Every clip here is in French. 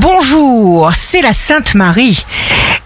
Bonjour, c'est la Sainte Marie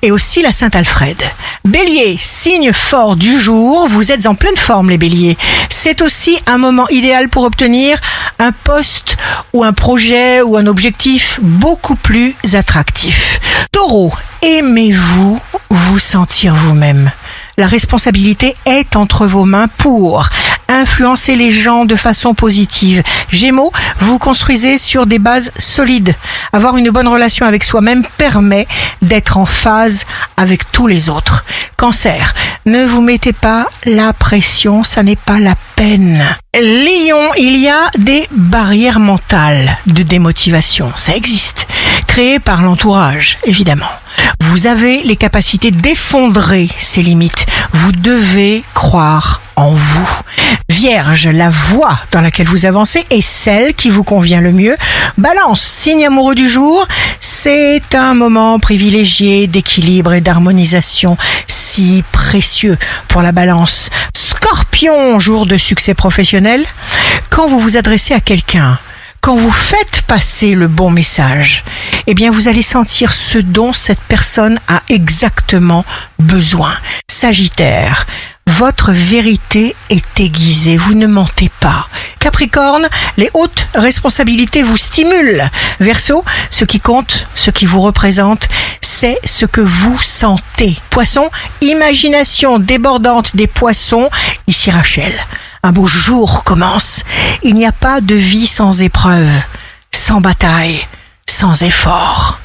et aussi la Sainte Alfred. Bélier, signe fort du jour, vous êtes en pleine forme les béliers. C'est aussi un moment idéal pour obtenir un poste ou un projet ou un objectif beaucoup plus attractif. Taureau, aimez-vous vous sentir vous-même? La responsabilité est entre vos mains pour influencer les gens de façon positive. Gémeaux, vous construisez sur des bases solides. Avoir une bonne relation avec soi-même permet d'être en phase avec tous les autres. Cancer, ne vous mettez pas la pression, ça n'est pas la peine. Lion, il y a des barrières mentales de démotivation, ça existe, créées par l'entourage, évidemment. Vous avez les capacités d'effondrer ces limites. Vous devez croire en vous. Vierge, la voie dans laquelle vous avancez est celle qui vous convient le mieux. Balance, signe amoureux du jour, c'est un moment privilégié d'équilibre et d'harmonisation si précieux pour la balance. Scorpion, jour de succès professionnel, quand vous vous adressez à quelqu'un, quand vous faites passer le bon message, eh bien vous allez sentir ce dont cette personne a exactement besoin. Sagittaire, votre vérité est aiguisée, vous ne mentez pas. Capricorne, les hautes responsabilités vous stimulent. Verseau, ce qui compte, ce qui vous représente, c'est ce que vous sentez. Poisson, imagination débordante des poissons, ici Rachel. Un beau jour commence. Il n'y a pas de vie sans épreuve, sans bataille, sans effort.